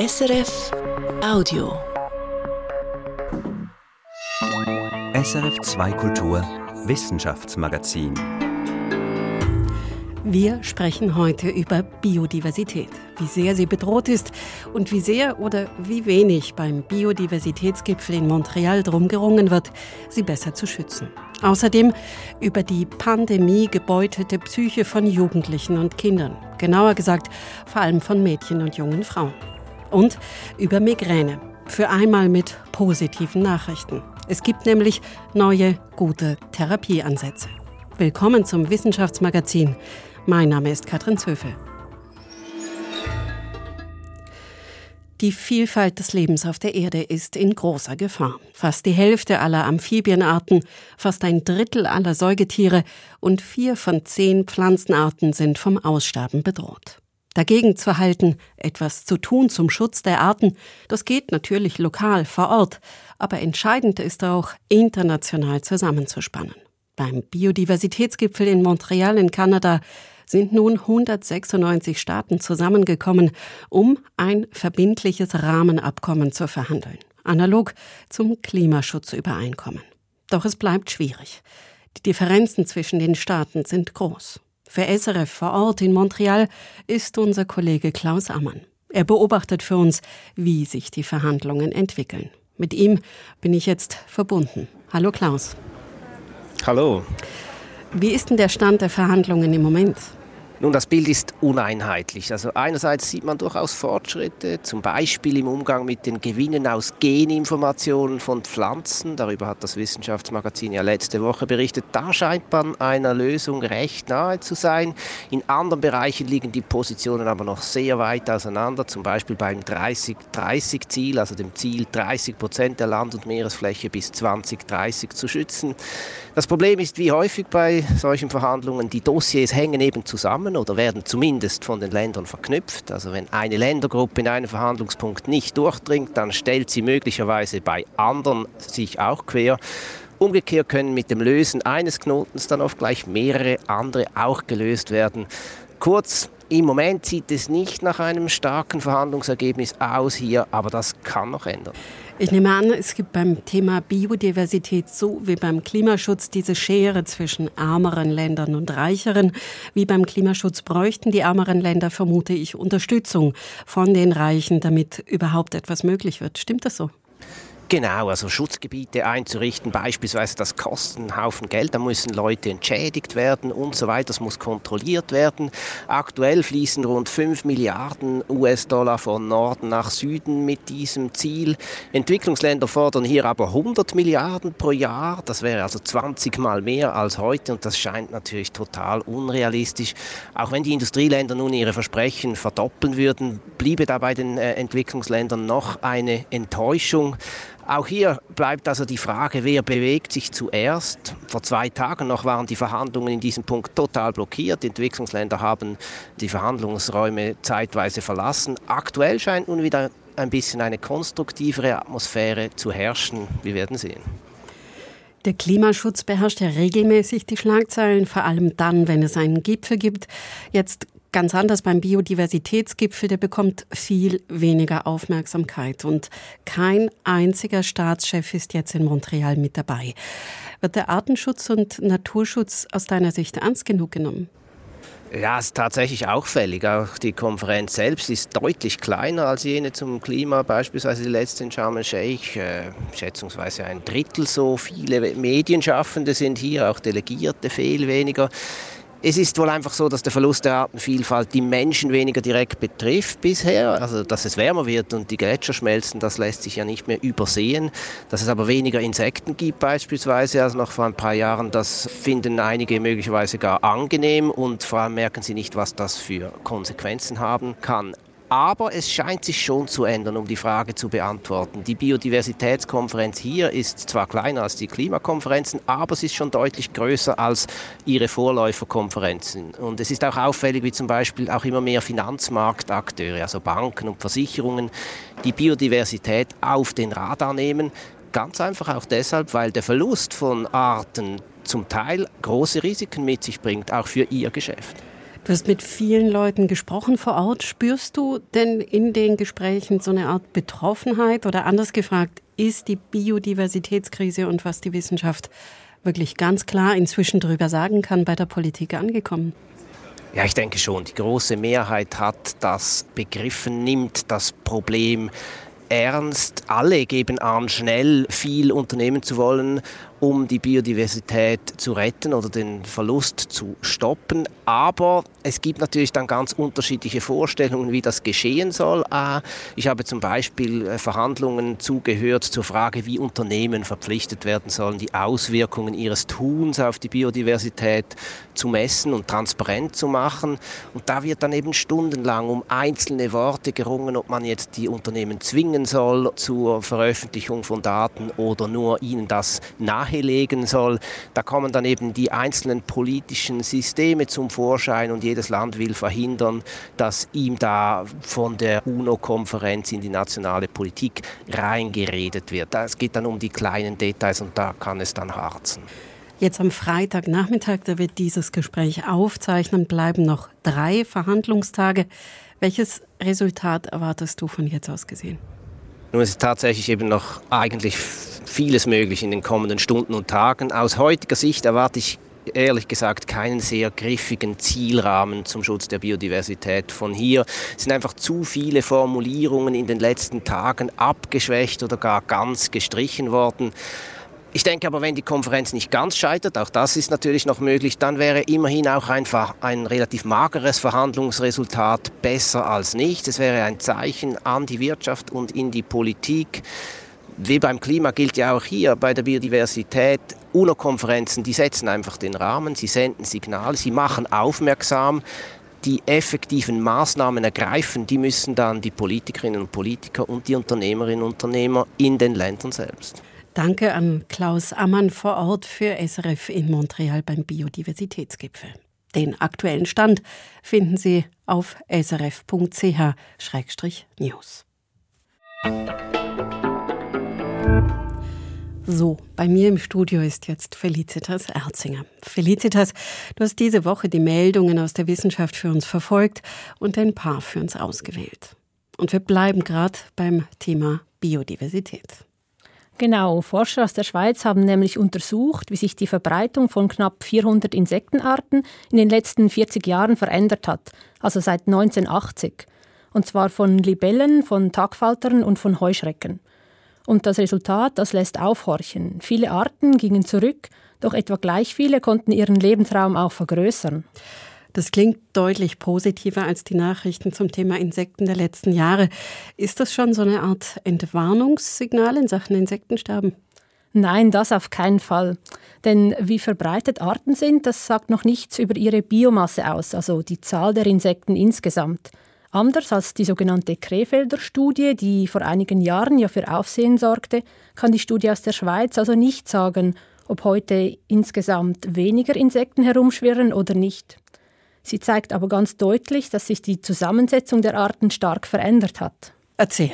SRF Audio. SRF 2 Kultur Wissenschaftsmagazin. Wir sprechen heute über Biodiversität, wie sehr sie bedroht ist und wie sehr oder wie wenig beim Biodiversitätsgipfel in Montreal drum gerungen wird, sie besser zu schützen. Außerdem über die Pandemie gebeutelte Psyche von Jugendlichen und Kindern, genauer gesagt vor allem von Mädchen und jungen Frauen. Und über Migräne, für einmal mit positiven Nachrichten. Es gibt nämlich neue, gute Therapieansätze. Willkommen zum Wissenschaftsmagazin. Mein Name ist Katrin Zöfel. Die Vielfalt des Lebens auf der Erde ist in großer Gefahr. Fast die Hälfte aller Amphibienarten, fast ein Drittel aller Säugetiere und vier von zehn Pflanzenarten sind vom Aussterben bedroht. Dagegen zu halten, etwas zu tun zum Schutz der Arten, das geht natürlich lokal vor Ort, aber entscheidend ist auch, international zusammenzuspannen. Beim Biodiversitätsgipfel in Montreal in Kanada sind nun 196 Staaten zusammengekommen, um ein verbindliches Rahmenabkommen zu verhandeln, analog zum Klimaschutzübereinkommen. Doch es bleibt schwierig. Die Differenzen zwischen den Staaten sind groß. Für SRF vor Ort in Montreal ist unser Kollege Klaus Ammann. Er beobachtet für uns, wie sich die Verhandlungen entwickeln. Mit ihm bin ich jetzt verbunden. Hallo Klaus. Hallo. Wie ist denn der Stand der Verhandlungen im Moment? Nun, das Bild ist uneinheitlich. Also einerseits sieht man durchaus Fortschritte, zum Beispiel im Umgang mit den Gewinnen aus Geninformationen von Pflanzen. Darüber hat das Wissenschaftsmagazin ja letzte Woche berichtet. Da scheint man einer Lösung recht nahe zu sein. In anderen Bereichen liegen die Positionen aber noch sehr weit auseinander, zum Beispiel beim 30-30-Ziel, also dem Ziel, 30 Prozent der Land- und Meeresfläche bis 2030 zu schützen. Das Problem ist, wie häufig bei solchen Verhandlungen, die Dossiers hängen eben zusammen zusammen oder werden zumindest von den Ländern verknüpft. Also wenn eine Ländergruppe in einen Verhandlungspunkt nicht durchdringt, dann stellt sie möglicherweise bei anderen sich auch quer. Umgekehrt können mit dem Lösen eines Knotens dann oft gleich mehrere andere auch gelöst werden. Kurz, im Moment sieht es nicht nach einem starken Verhandlungsergebnis aus hier, aber das kann noch ändern. Ich nehme an, es gibt beim Thema Biodiversität so wie beim Klimaschutz diese Schere zwischen ärmeren Ländern und reicheren. Wie beim Klimaschutz bräuchten die ärmeren Länder, vermute ich, Unterstützung von den Reichen, damit überhaupt etwas möglich wird. Stimmt das so? Genau, also Schutzgebiete einzurichten, beispielsweise das kostet einen Haufen Geld, da müssen Leute entschädigt werden und so weiter, das muss kontrolliert werden. Aktuell fließen rund 5 Milliarden US-Dollar von Norden nach Süden mit diesem Ziel. Entwicklungsländer fordern hier aber 100 Milliarden pro Jahr, das wäre also 20 Mal mehr als heute und das scheint natürlich total unrealistisch. Auch wenn die Industrieländer nun ihre Versprechen verdoppeln würden, bliebe da bei den äh, Entwicklungsländern noch eine Enttäuschung. Auch hier bleibt also die Frage, wer bewegt sich zuerst. Vor zwei Tagen noch waren die Verhandlungen in diesem Punkt total blockiert. Die Entwicklungsländer haben die Verhandlungsräume zeitweise verlassen. Aktuell scheint nun wieder ein bisschen eine konstruktivere Atmosphäre zu herrschen. Wir werden sehen. Der Klimaschutz beherrscht ja regelmäßig die Schlagzeilen, vor allem dann, wenn es einen Gipfel gibt. Jetzt ganz anders beim Biodiversitätsgipfel, der bekommt viel weniger Aufmerksamkeit und kein einziger Staatschef ist jetzt in Montreal mit dabei. Wird der Artenschutz und Naturschutz aus deiner Sicht ernst genug genommen? Ja, ist tatsächlich auffällig. Auch die Konferenz selbst ist deutlich kleiner als jene zum Klima, beispielsweise die letzte in Sharm el-Sheikh. Äh, schätzungsweise ein Drittel so viele Medienschaffende sind hier, auch Delegierte viel weniger. Es ist wohl einfach so, dass der Verlust der Artenvielfalt die Menschen weniger direkt betrifft bisher. Also, dass es wärmer wird und die Gletscher schmelzen, das lässt sich ja nicht mehr übersehen. Dass es aber weniger Insekten gibt beispielsweise als noch vor ein paar Jahren, das finden einige möglicherweise gar angenehm und vor allem merken sie nicht, was das für Konsequenzen haben kann. Aber es scheint sich schon zu ändern, um die Frage zu beantworten. Die Biodiversitätskonferenz hier ist zwar kleiner als die Klimakonferenzen, aber sie ist schon deutlich größer als ihre Vorläuferkonferenzen. Und es ist auch auffällig, wie zum Beispiel auch immer mehr Finanzmarktakteure, also Banken und Versicherungen, die Biodiversität auf den Radar nehmen. Ganz einfach auch deshalb, weil der Verlust von Arten zum Teil große Risiken mit sich bringt, auch für ihr Geschäft. Du hast mit vielen Leuten gesprochen vor Ort. Spürst du denn in den Gesprächen so eine Art Betroffenheit oder anders gefragt, ist die Biodiversitätskrise und was die Wissenschaft wirklich ganz klar inzwischen darüber sagen kann, bei der Politik angekommen? Ja, ich denke schon. Die große Mehrheit hat das begriffen, nimmt das Problem ernst. Alle geben an, schnell viel unternehmen zu wollen um die Biodiversität zu retten oder den Verlust zu stoppen. Aber es gibt natürlich dann ganz unterschiedliche Vorstellungen, wie das geschehen soll. Ich habe zum Beispiel äh, Verhandlungen zugehört zur Frage, wie Unternehmen verpflichtet werden sollen, die Auswirkungen ihres Tuns auf die Biodiversität zu messen und transparent zu machen. Und da wird dann eben stundenlang um einzelne Worte gerungen, ob man jetzt die Unternehmen zwingen soll zur Veröffentlichung von Daten oder nur ihnen das nahe nahelegen soll. Da kommen dann eben die einzelnen politischen Systeme zum Vorschein und jedes Land will verhindern, dass ihm da von der UNO-Konferenz in die nationale Politik reingeredet wird. Es geht dann um die kleinen Details und da kann es dann harzen. Jetzt am Freitagnachmittag, da wird dieses Gespräch aufzeichnen, bleiben noch drei Verhandlungstage. Welches Resultat erwartest du von jetzt aus gesehen? Nun ist tatsächlich eben noch eigentlich vieles möglich in den kommenden Stunden und Tagen. Aus heutiger Sicht erwarte ich ehrlich gesagt keinen sehr griffigen Zielrahmen zum Schutz der Biodiversität von hier. Sind einfach zu viele Formulierungen in den letzten Tagen abgeschwächt oder gar ganz gestrichen worden. Ich denke aber, wenn die Konferenz nicht ganz scheitert, auch das ist natürlich noch möglich, dann wäre immerhin auch einfach ein relativ mageres Verhandlungsresultat besser als nichts. Es wäre ein Zeichen an die Wirtschaft und in die Politik. Wie beim Klima gilt ja auch hier bei der Biodiversität, UNO-Konferenzen, die setzen einfach den Rahmen, sie senden Signale, sie machen aufmerksam, die effektiven Maßnahmen ergreifen, die müssen dann die Politikerinnen und Politiker und die Unternehmerinnen und Unternehmer in den Ländern selbst. Danke an Klaus Ammann vor Ort für SRF in Montreal beim Biodiversitätsgipfel. Den aktuellen Stand finden Sie auf srf.ch-news. So, bei mir im Studio ist jetzt Felicitas Erzinger. Felicitas, du hast diese Woche die Meldungen aus der Wissenschaft für uns verfolgt und ein paar für uns ausgewählt. Und wir bleiben gerade beim Thema Biodiversität. Genau, Forscher aus der Schweiz haben nämlich untersucht, wie sich die Verbreitung von knapp 400 Insektenarten in den letzten 40 Jahren verändert hat, also seit 1980. Und zwar von Libellen, von Tagfaltern und von Heuschrecken. Und das Resultat, das lässt aufhorchen. Viele Arten gingen zurück, doch etwa gleich viele konnten ihren Lebensraum auch vergrößern. Das klingt deutlich positiver als die Nachrichten zum Thema Insekten der letzten Jahre. Ist das schon so eine Art Entwarnungssignal in Sachen Insektensterben? Nein, das auf keinen Fall. Denn wie verbreitet Arten sind, das sagt noch nichts über ihre Biomasse aus, also die Zahl der Insekten insgesamt. Anders als die sogenannte Krefelder Studie, die vor einigen Jahren ja für Aufsehen sorgte, kann die Studie aus der Schweiz also nicht sagen, ob heute insgesamt weniger Insekten herumschwirren oder nicht. Sie zeigt aber ganz deutlich, dass sich die Zusammensetzung der Arten stark verändert hat. Erzähl.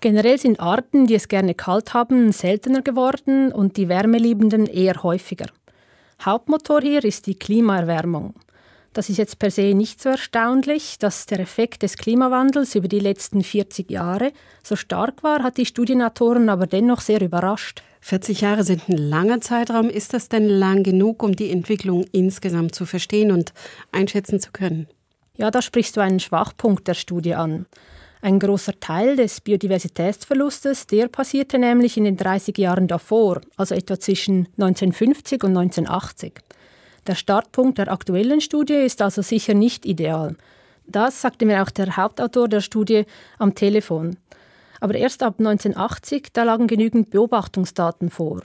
Generell sind Arten, die es gerne kalt haben, seltener geworden und die Wärmeliebenden eher häufiger. Hauptmotor hier ist die Klimaerwärmung. Das ist jetzt per se nicht so erstaunlich. Dass der Effekt des Klimawandels über die letzten 40 Jahre so stark war, hat die Studienautoren aber dennoch sehr überrascht. 40 Jahre sind ein langer Zeitraum. Ist das denn lang genug, um die Entwicklung insgesamt zu verstehen und einschätzen zu können? Ja, da sprichst du einen Schwachpunkt der Studie an. Ein großer Teil des Biodiversitätsverlustes, der passierte nämlich in den 30 Jahren davor, also etwa zwischen 1950 und 1980. Der Startpunkt der aktuellen Studie ist also sicher nicht ideal. Das sagte mir auch der Hauptautor der Studie am Telefon. Aber erst ab 1980, da lagen genügend Beobachtungsdaten vor.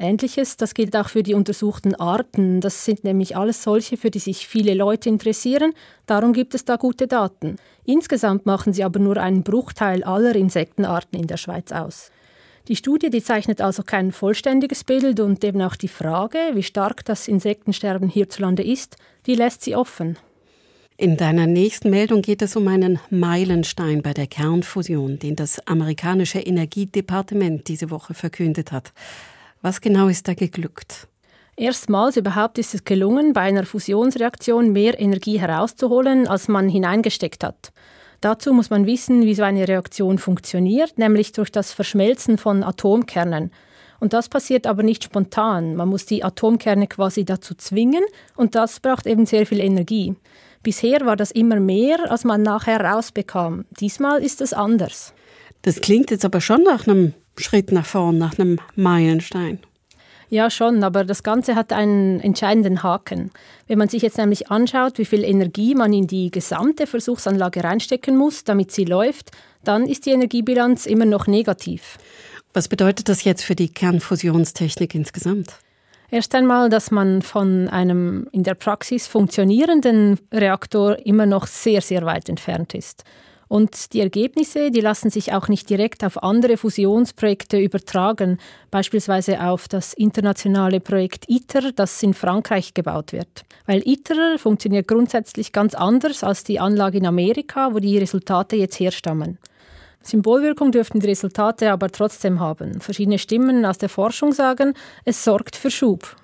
Ähnliches, das gilt auch für die untersuchten Arten. Das sind nämlich alles solche, für die sich viele Leute interessieren. Darum gibt es da gute Daten. Insgesamt machen sie aber nur einen Bruchteil aller Insektenarten in der Schweiz aus. Die Studie die zeichnet also kein vollständiges Bild und eben auch die Frage, wie stark das Insektensterben hierzulande ist, die lässt sie offen. In deiner nächsten Meldung geht es um einen Meilenstein bei der Kernfusion, den das amerikanische Energiedepartement diese Woche verkündet hat. Was genau ist da geglückt? Erstmals überhaupt ist es gelungen, bei einer Fusionsreaktion mehr Energie herauszuholen, als man hineingesteckt hat. Dazu muss man wissen, wie so eine Reaktion funktioniert, nämlich durch das Verschmelzen von Atomkernen. Und das passiert aber nicht spontan. Man muss die Atomkerne quasi dazu zwingen und das braucht eben sehr viel Energie. Bisher war das immer mehr, als man nachher rausbekam. Diesmal ist es anders. Das klingt jetzt aber schon nach einem Schritt nach vorn, nach einem Meilenstein. Ja, schon, aber das Ganze hat einen entscheidenden Haken. Wenn man sich jetzt nämlich anschaut, wie viel Energie man in die gesamte Versuchsanlage reinstecken muss, damit sie läuft, dann ist die Energiebilanz immer noch negativ. Was bedeutet das jetzt für die Kernfusionstechnik insgesamt? Erst einmal, dass man von einem in der Praxis funktionierenden Reaktor immer noch sehr, sehr weit entfernt ist. Und die Ergebnisse, die lassen sich auch nicht direkt auf andere Fusionsprojekte übertragen, beispielsweise auf das internationale Projekt ITER, das in Frankreich gebaut wird. Weil ITER funktioniert grundsätzlich ganz anders als die Anlage in Amerika, wo die Resultate jetzt herstammen. Symbolwirkung dürften die Resultate aber trotzdem haben. Verschiedene Stimmen aus der Forschung sagen, es sorgt für Schub.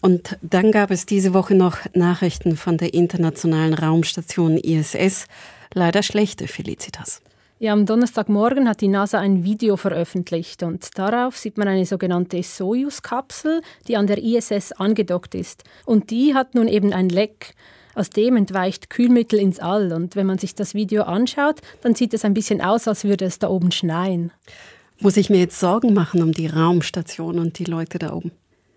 Und dann gab es diese Woche noch Nachrichten von der internationalen Raumstation ISS. Leider schlechte, Felicitas. Ja, am Donnerstagmorgen hat die NASA ein Video veröffentlicht und darauf sieht man eine sogenannte Soyuz-Kapsel, die an der ISS angedockt ist. Und die hat nun eben ein Leck. Aus dem entweicht Kühlmittel ins All und wenn man sich das Video anschaut, dann sieht es ein bisschen aus, als würde es da oben schneien. Muss ich mir jetzt Sorgen machen um die Raumstation und die Leute da oben?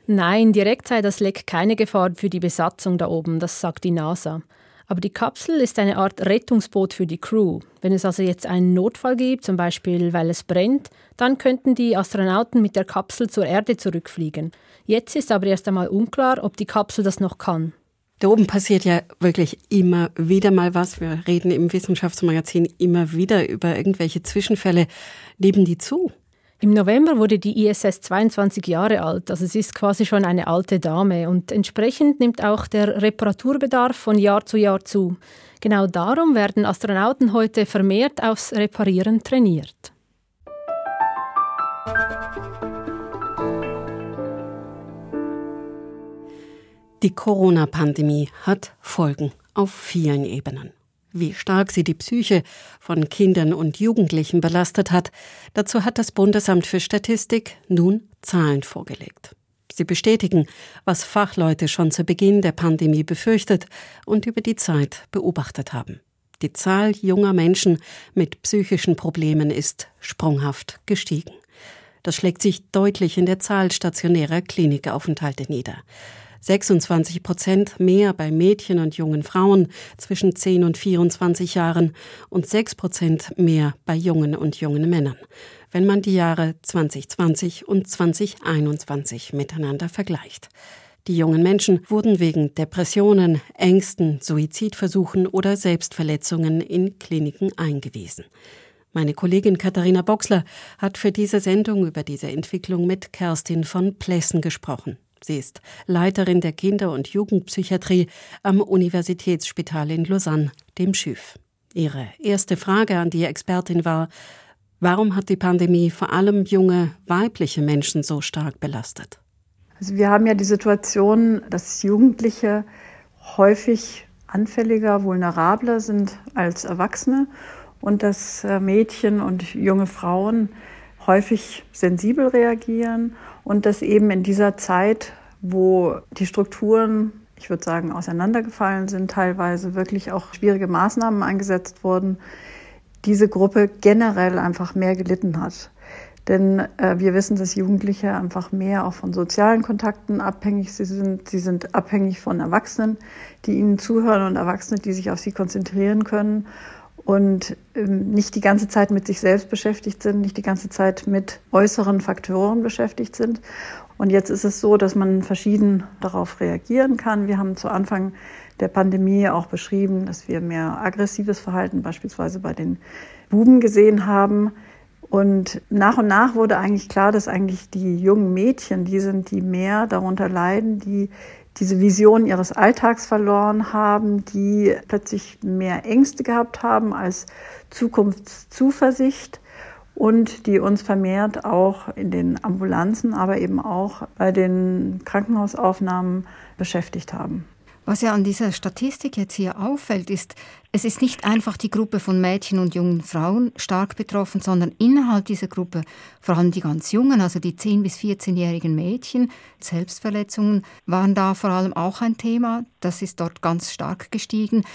Nein, direkt sei das Leck keine Gefahr für die Besatzung da oben, das sagt die NASA. Aber die Kapsel ist eine Art Rettungsboot für die Crew. Wenn es also jetzt einen Notfall gibt, zum Beispiel weil es brennt, dann könnten die Astronauten mit der Kapsel zur Erde zurückfliegen. Jetzt ist aber erst einmal unklar, ob die Kapsel das noch kann. Da oben passiert ja wirklich immer wieder mal was. Wir reden im Wissenschaftsmagazin immer wieder über irgendwelche Zwischenfälle. Leben die zu? Im November wurde die ISS 22 Jahre alt, also sie ist quasi schon eine alte Dame und entsprechend nimmt auch der Reparaturbedarf von Jahr zu Jahr zu. Genau darum werden Astronauten heute vermehrt aufs Reparieren trainiert. Die Corona-Pandemie hat Folgen auf vielen Ebenen. Wie stark sie die Psyche von Kindern und Jugendlichen belastet hat, dazu hat das Bundesamt für Statistik nun Zahlen vorgelegt. Sie bestätigen, was Fachleute schon zu Beginn der Pandemie befürchtet und über die Zeit beobachtet haben. Die Zahl junger Menschen mit psychischen Problemen ist sprunghaft gestiegen. Das schlägt sich deutlich in der Zahl stationärer Klinikaufenthalte nieder. 26 Prozent mehr bei Mädchen und jungen Frauen zwischen 10 und 24 Jahren und 6 Prozent mehr bei jungen und jungen Männern, wenn man die Jahre 2020 und 2021 miteinander vergleicht. Die jungen Menschen wurden wegen Depressionen, Ängsten, Suizidversuchen oder Selbstverletzungen in Kliniken eingewiesen. Meine Kollegin Katharina Boxler hat für diese Sendung über diese Entwicklung mit Kerstin von Plessen gesprochen. Sie ist Leiterin der Kinder- und Jugendpsychiatrie am Universitätsspital in Lausanne, dem SCHÜV. Ihre erste Frage an die Expertin war, warum hat die Pandemie vor allem junge weibliche Menschen so stark belastet? Also wir haben ja die Situation, dass Jugendliche häufig anfälliger, vulnerabler sind als Erwachsene und dass äh, Mädchen und junge Frauen häufig sensibel reagieren und dass eben in dieser Zeit, wo die Strukturen, ich würde sagen, auseinandergefallen sind, teilweise wirklich auch schwierige Maßnahmen eingesetzt wurden, diese Gruppe generell einfach mehr gelitten hat. Denn äh, wir wissen, dass Jugendliche einfach mehr auch von sozialen Kontakten abhängig sind. Sie sind abhängig von Erwachsenen, die ihnen zuhören und Erwachsene, die sich auf sie konzentrieren können und ähm, nicht die ganze Zeit mit sich selbst beschäftigt sind, nicht die ganze Zeit mit äußeren Faktoren beschäftigt sind. Und jetzt ist es so, dass man verschieden darauf reagieren kann. Wir haben zu Anfang der Pandemie auch beschrieben, dass wir mehr aggressives Verhalten beispielsweise bei den Buben gesehen haben. Und nach und nach wurde eigentlich klar, dass eigentlich die jungen Mädchen, die sind, die mehr darunter leiden, die diese Vision ihres Alltags verloren haben, die plötzlich mehr Ängste gehabt haben als Zukunftszuversicht und die uns vermehrt auch in den Ambulanzen, aber eben auch bei den Krankenhausaufnahmen beschäftigt haben. Was ja an dieser Statistik jetzt hier auffällt, ist, es ist nicht einfach die Gruppe von Mädchen und jungen Frauen stark betroffen, sondern innerhalb dieser Gruppe vor allem die ganz Jungen, also die 10- bis 14-jährigen Mädchen. Selbstverletzungen waren da vor allem auch ein Thema. Das ist dort ganz stark gestiegen.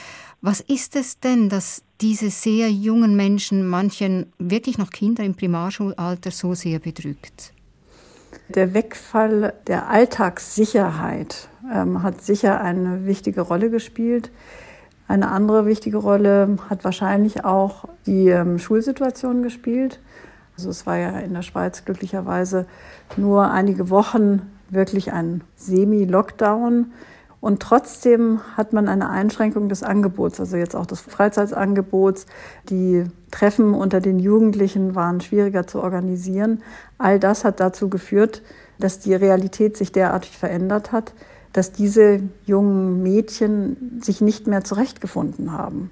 Was ist es denn, dass diese sehr jungen Menschen, manchen wirklich noch Kinder im Primarschulalter, so sehr bedrückt? Der Wegfall der Alltagssicherheit ähm, hat sicher eine wichtige Rolle gespielt. Eine andere wichtige Rolle hat wahrscheinlich auch die ähm, Schulsituation gespielt. Also es war ja in der Schweiz glücklicherweise nur einige Wochen wirklich ein Semi-Lockdown. Und trotzdem hat man eine Einschränkung des Angebots, also jetzt auch des Freizeitsangebots. Die Treffen unter den Jugendlichen waren schwieriger zu organisieren. All das hat dazu geführt, dass die Realität sich derartig verändert hat, dass diese jungen Mädchen sich nicht mehr zurechtgefunden haben.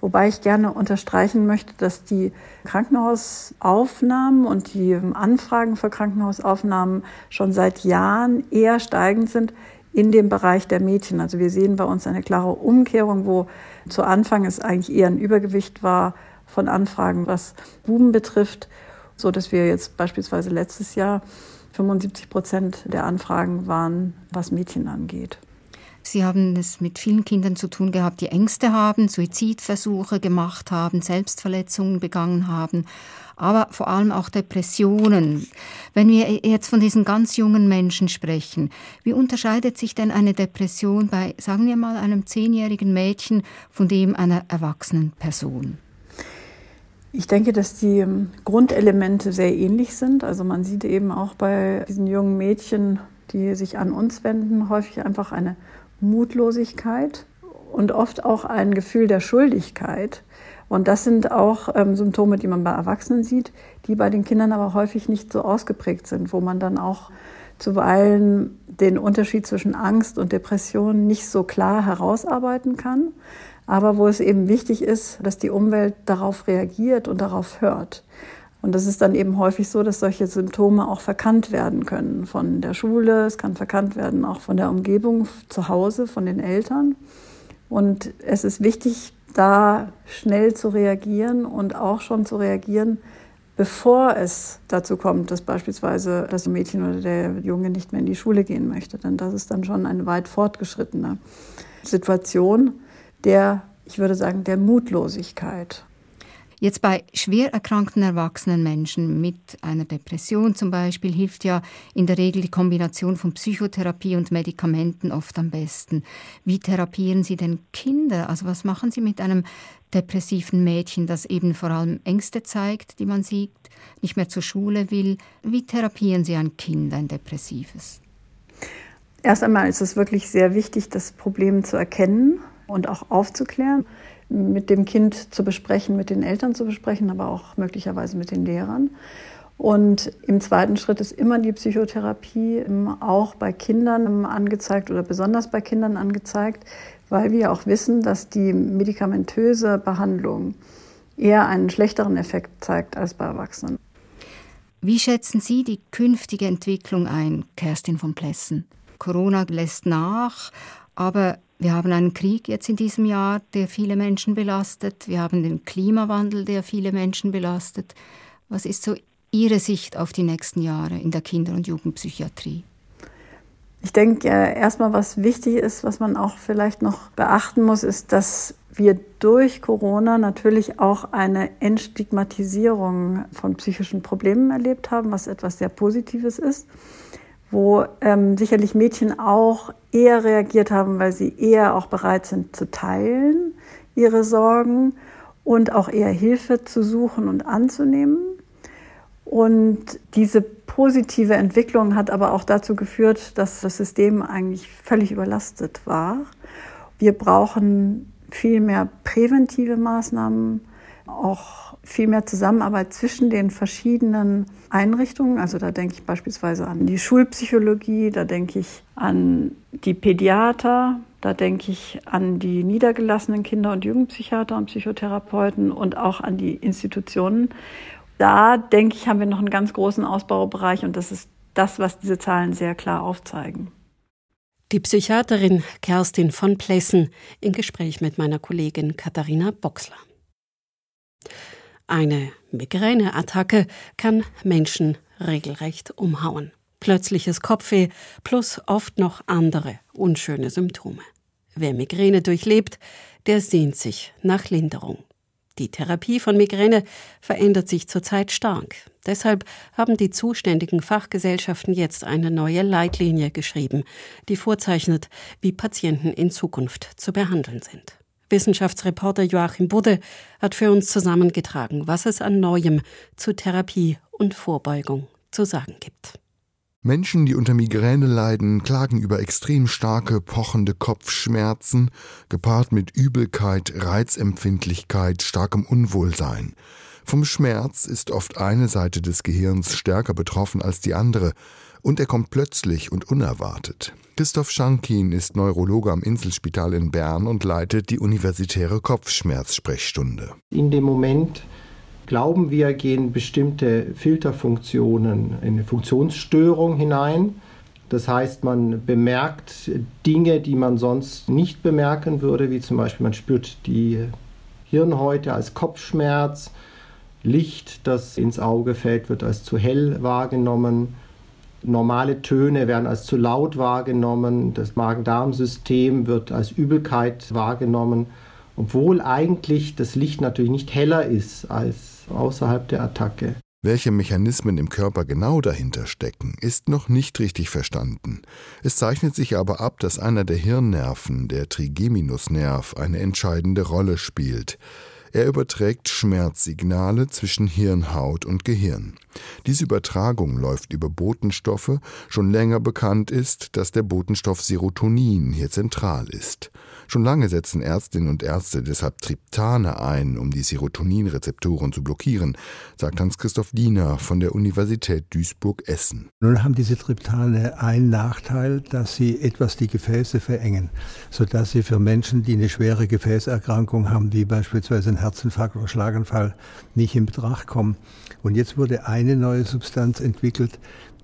Wobei ich gerne unterstreichen möchte, dass die Krankenhausaufnahmen und die Anfragen für Krankenhausaufnahmen schon seit Jahren eher steigend sind in dem Bereich der Mädchen. Also wir sehen bei uns eine klare Umkehrung, wo zu Anfang es eigentlich eher ein Übergewicht war von Anfragen, was Buben betrifft, so dass wir jetzt beispielsweise letztes Jahr 75 Prozent der Anfragen waren, was Mädchen angeht. Sie haben es mit vielen Kindern zu tun gehabt, die Ängste haben, Suizidversuche gemacht haben, Selbstverletzungen begangen haben aber vor allem auch Depressionen. Wenn wir jetzt von diesen ganz jungen Menschen sprechen, wie unterscheidet sich denn eine Depression bei, sagen wir mal, einem zehnjährigen Mädchen von dem einer erwachsenen Person? Ich denke, dass die ähm, Grundelemente sehr ähnlich sind. Also man sieht eben auch bei diesen jungen Mädchen, die sich an uns wenden, häufig einfach eine Mutlosigkeit und oft auch ein Gefühl der Schuldigkeit. Und das sind auch ähm, Symptome, die man bei Erwachsenen sieht, die bei den Kindern aber häufig nicht so ausgeprägt sind, wo man dann auch zuweilen den Unterschied zwischen Angst und Depression nicht so klar herausarbeiten kann, aber wo es eben wichtig ist, dass die Umwelt darauf reagiert und darauf hört. Und das ist dann eben häufig so, dass solche Symptome auch verkannt werden können von der Schule, es kann verkannt werden auch von der Umgebung zu Hause, von den Eltern. Und es ist wichtig, da schnell zu reagieren und auch schon zu reagieren, bevor es dazu kommt, dass beispielsweise das Mädchen oder der Junge nicht mehr in die Schule gehen möchte. Denn das ist dann schon eine weit fortgeschrittene Situation der, ich würde sagen, der Mutlosigkeit. Jetzt bei schwer erkrankten erwachsenen Menschen mit einer Depression zum Beispiel hilft ja in der Regel die Kombination von Psychotherapie und Medikamenten oft am besten. Wie therapieren Sie denn Kinder? Also was machen Sie mit einem depressiven Mädchen, das eben vor allem Ängste zeigt, die man sieht, nicht mehr zur Schule will? Wie therapieren Sie ein Kind, ein depressives? Erst einmal ist es wirklich sehr wichtig, das Problem zu erkennen und auch aufzuklären mit dem Kind zu besprechen, mit den Eltern zu besprechen, aber auch möglicherweise mit den Lehrern. Und im zweiten Schritt ist immer die Psychotherapie auch bei Kindern angezeigt oder besonders bei Kindern angezeigt, weil wir auch wissen, dass die medikamentöse Behandlung eher einen schlechteren Effekt zeigt als bei Erwachsenen. Wie schätzen Sie die künftige Entwicklung ein, Kerstin von Plessen? Corona lässt nach, aber wir haben einen Krieg jetzt in diesem Jahr, der viele Menschen belastet. Wir haben den Klimawandel, der viele Menschen belastet. Was ist so Ihre Sicht auf die nächsten Jahre in der Kinder- und Jugendpsychiatrie? Ich denke, erstmal, was wichtig ist, was man auch vielleicht noch beachten muss, ist, dass wir durch Corona natürlich auch eine Entstigmatisierung von psychischen Problemen erlebt haben, was etwas sehr Positives ist wo ähm, sicherlich Mädchen auch eher reagiert haben, weil sie eher auch bereit sind zu teilen, ihre Sorgen und auch eher Hilfe zu suchen und anzunehmen. Und diese positive Entwicklung hat aber auch dazu geführt, dass das System eigentlich völlig überlastet war. Wir brauchen viel mehr präventive Maßnahmen, auch viel mehr Zusammenarbeit zwischen den verschiedenen Einrichtungen. Also da denke ich beispielsweise an die Schulpsychologie, da denke ich an die Pädiater, da denke ich an die niedergelassenen Kinder- und Jugendpsychiater und Psychotherapeuten und auch an die Institutionen, da denke ich, haben wir noch einen ganz großen Ausbaubereich und das ist das, was diese Zahlen sehr klar aufzeigen. Die Psychiaterin Kerstin von Plessen im Gespräch mit meiner Kollegin Katharina Boxler. Eine Migräneattacke kann Menschen regelrecht umhauen. Plötzliches Kopfweh plus oft noch andere unschöne Symptome. Wer Migräne durchlebt, der sehnt sich nach Linderung. Die Therapie von Migräne verändert sich zurzeit stark. Deshalb haben die zuständigen Fachgesellschaften jetzt eine neue Leitlinie geschrieben, die vorzeichnet, wie Patienten in Zukunft zu behandeln sind. Wissenschaftsreporter Joachim Budde hat für uns zusammengetragen, was es an Neuem zu Therapie und Vorbeugung zu sagen gibt. Menschen, die unter Migräne leiden, klagen über extrem starke, pochende Kopfschmerzen, gepaart mit Übelkeit, Reizempfindlichkeit, starkem Unwohlsein. Vom Schmerz ist oft eine Seite des Gehirns stärker betroffen als die andere, und er kommt plötzlich und unerwartet. Christoph Schankin ist Neurologe am Inselspital in Bern und leitet die universitäre Kopfschmerzsprechstunde. In dem Moment glauben wir, gehen bestimmte Filterfunktionen in eine Funktionsstörung hinein. Das heißt, man bemerkt Dinge, die man sonst nicht bemerken würde, wie zum Beispiel man spürt die Hirnhäute als Kopfschmerz, Licht, das ins Auge fällt, wird als zu hell wahrgenommen. Normale Töne werden als zu laut wahrgenommen. Das Magen-Darm-System wird als Übelkeit wahrgenommen, obwohl eigentlich das Licht natürlich nicht heller ist als außerhalb der Attacke. Welche Mechanismen im Körper genau dahinter stecken, ist noch nicht richtig verstanden. Es zeichnet sich aber ab, dass einer der Hirnnerven, der Trigeminusnerv, eine entscheidende Rolle spielt. Er überträgt Schmerzsignale zwischen Hirnhaut und Gehirn. Diese Übertragung läuft über Botenstoffe. Schon länger bekannt ist, dass der Botenstoff Serotonin hier zentral ist. Schon lange setzen Ärztinnen und Ärzte deshalb Triptane ein, um die Serotoninrezeptoren zu blockieren, sagt Hans-Christoph Diener von der Universität Duisburg-Essen. Nun haben diese Triptane einen Nachteil, dass sie etwas die Gefäße verengen, sodass sie für Menschen, die eine schwere Gefäßerkrankung haben, wie beispielsweise ein Herzinfarkt oder Schlaganfall, nicht in Betracht kommen. Und jetzt wurde eine neue Substanz entwickelt,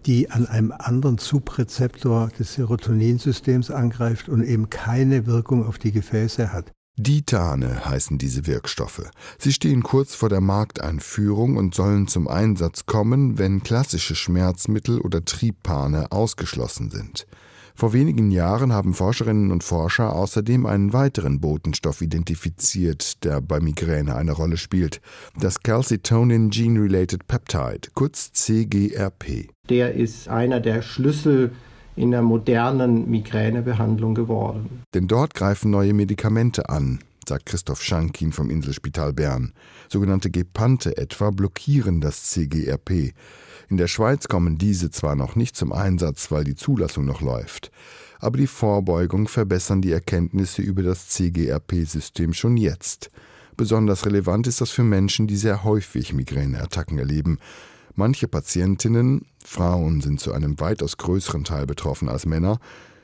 die an einem anderen Subrezeptor des Serotoninsystems angreift und eben keine Wirkung auf die Gefäße hat. Ditane heißen diese Wirkstoffe. Sie stehen kurz vor der Markteinführung und sollen zum Einsatz kommen, wenn klassische Schmerzmittel oder Tripane ausgeschlossen sind. Vor wenigen Jahren haben Forscherinnen und Forscher außerdem einen weiteren Botenstoff identifiziert, der bei Migräne eine Rolle spielt, das Calcitonin Gene-Related Peptide, kurz CGRP. Der ist einer der Schlüssel in der modernen Migränebehandlung geworden. Denn dort greifen neue Medikamente an, sagt Christoph Schankin vom Inselspital Bern. Sogenannte Gepante etwa blockieren das CGRP. In der Schweiz kommen diese zwar noch nicht zum Einsatz, weil die Zulassung noch läuft, aber die Vorbeugung verbessern die Erkenntnisse über das CGRP-System schon jetzt. Besonders relevant ist das für Menschen, die sehr häufig Migräneattacken erleben. Manche Patientinnen, Frauen sind zu einem weitaus größeren Teil betroffen als Männer,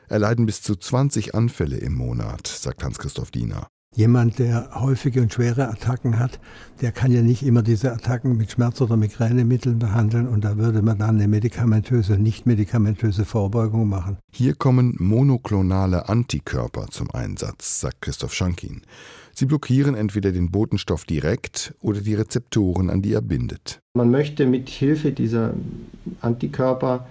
erleiden bis zu 20 Anfälle im Monat, sagt Hans-Christoph Diener. Jemand, der häufige und schwere Attacken hat, der kann ja nicht immer diese Attacken mit Schmerz- oder Migränemitteln behandeln und da würde man dann eine medikamentöse, nicht medikamentöse Vorbeugung machen. Hier kommen monoklonale Antikörper zum Einsatz, sagt Christoph Schankin. Sie blockieren entweder den Botenstoff direkt oder die Rezeptoren, an die er bindet. Man möchte mit Hilfe dieser Antikörper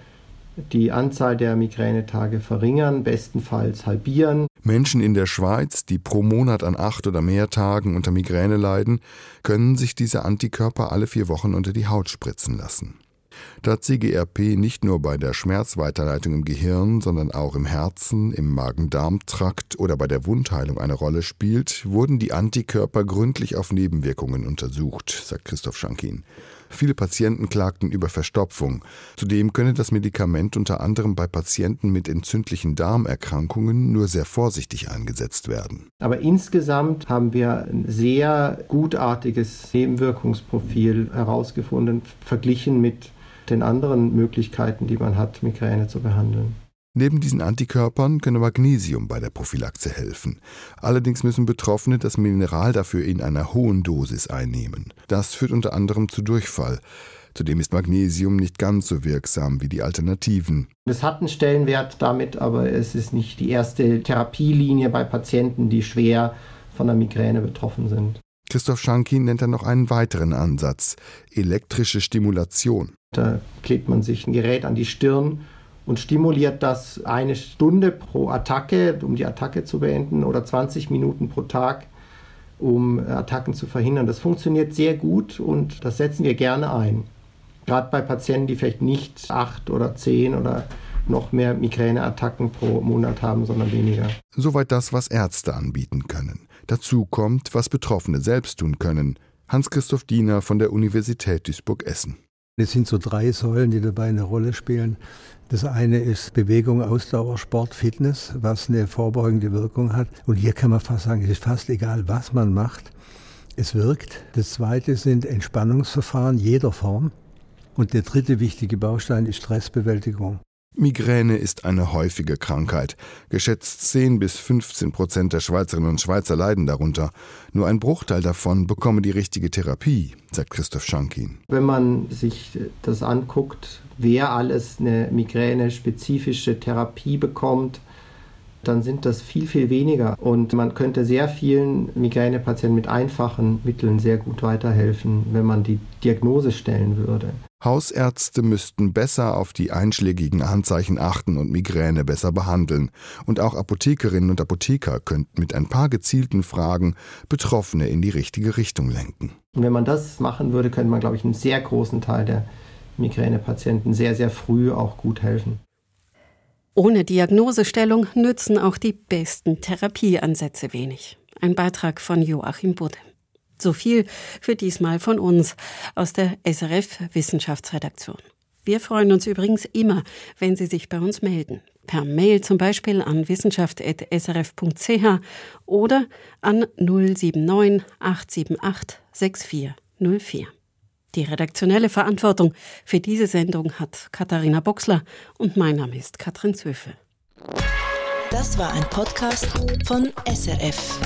die Anzahl der Migränetage verringern, bestenfalls halbieren. Menschen in der Schweiz, die pro Monat an acht oder mehr Tagen unter Migräne leiden, können sich diese Antikörper alle vier Wochen unter die Haut spritzen lassen. Da CGRP nicht nur bei der Schmerzweiterleitung im Gehirn, sondern auch im Herzen, im Magen-Darm-Trakt oder bei der Wundheilung eine Rolle spielt, wurden die Antikörper gründlich auf Nebenwirkungen untersucht, sagt Christoph Schankin. Viele Patienten klagten über Verstopfung. Zudem könne das Medikament unter anderem bei Patienten mit entzündlichen Darmerkrankungen nur sehr vorsichtig eingesetzt werden. Aber insgesamt haben wir ein sehr gutartiges Nebenwirkungsprofil herausgefunden, verglichen mit den anderen Möglichkeiten, die man hat, Migräne zu behandeln. Neben diesen Antikörpern könne Magnesium bei der Prophylaxe helfen. Allerdings müssen Betroffene das Mineral dafür in einer hohen Dosis einnehmen. Das führt unter anderem zu Durchfall. Zudem ist Magnesium nicht ganz so wirksam wie die Alternativen. Es hat einen Stellenwert damit, aber es ist nicht die erste Therapielinie bei Patienten, die schwer von der Migräne betroffen sind. Christoph Schankin nennt dann noch einen weiteren Ansatz, elektrische Stimulation. Da klebt man sich ein Gerät an die Stirn und stimuliert das eine Stunde pro Attacke, um die Attacke zu beenden, oder 20 Minuten pro Tag, um Attacken zu verhindern. Das funktioniert sehr gut und das setzen wir gerne ein. Gerade bei Patienten, die vielleicht nicht acht oder zehn oder noch mehr Migräneattacken pro Monat haben, sondern weniger. Soweit das, was Ärzte anbieten können. Dazu kommt, was Betroffene selbst tun können. Hans-Christoph Diener von der Universität Duisburg-Essen. Es sind so drei Säulen, die dabei eine Rolle spielen. Das eine ist Bewegung, Ausdauer, Sport, Fitness, was eine vorbeugende Wirkung hat. Und hier kann man fast sagen, es ist fast egal, was man macht. Es wirkt. Das zweite sind Entspannungsverfahren jeder Form. Und der dritte wichtige Baustein ist Stressbewältigung. Migräne ist eine häufige Krankheit. Geschätzt 10 bis 15 Prozent der Schweizerinnen und Schweizer leiden darunter. Nur ein Bruchteil davon bekomme die richtige Therapie, sagt Christoph Schankin. Wenn man sich das anguckt, wer alles eine Migräne-spezifische Therapie bekommt, dann sind das viel, viel weniger. Und man könnte sehr vielen Migränepatienten mit einfachen Mitteln sehr gut weiterhelfen, wenn man die Diagnose stellen würde. Hausärzte müssten besser auf die einschlägigen Anzeichen achten und Migräne besser behandeln. Und auch Apothekerinnen und Apotheker könnten mit ein paar gezielten Fragen Betroffene in die richtige Richtung lenken. Und wenn man das machen würde, könnte man, glaube ich, einen sehr großen Teil der Migränepatienten sehr, sehr früh auch gut helfen. Ohne Diagnosestellung nützen auch die besten Therapieansätze wenig. Ein Beitrag von Joachim Budde. So viel für diesmal von uns aus der SRF Wissenschaftsredaktion. Wir freuen uns übrigens immer, wenn Sie sich bei uns melden. Per Mail zum Beispiel an wissenschaft.srf.ch oder an 079 878 6404. Die redaktionelle Verantwortung für diese Sendung hat Katharina Boxler und mein Name ist Katrin Zöfel. Das war ein Podcast von SRF.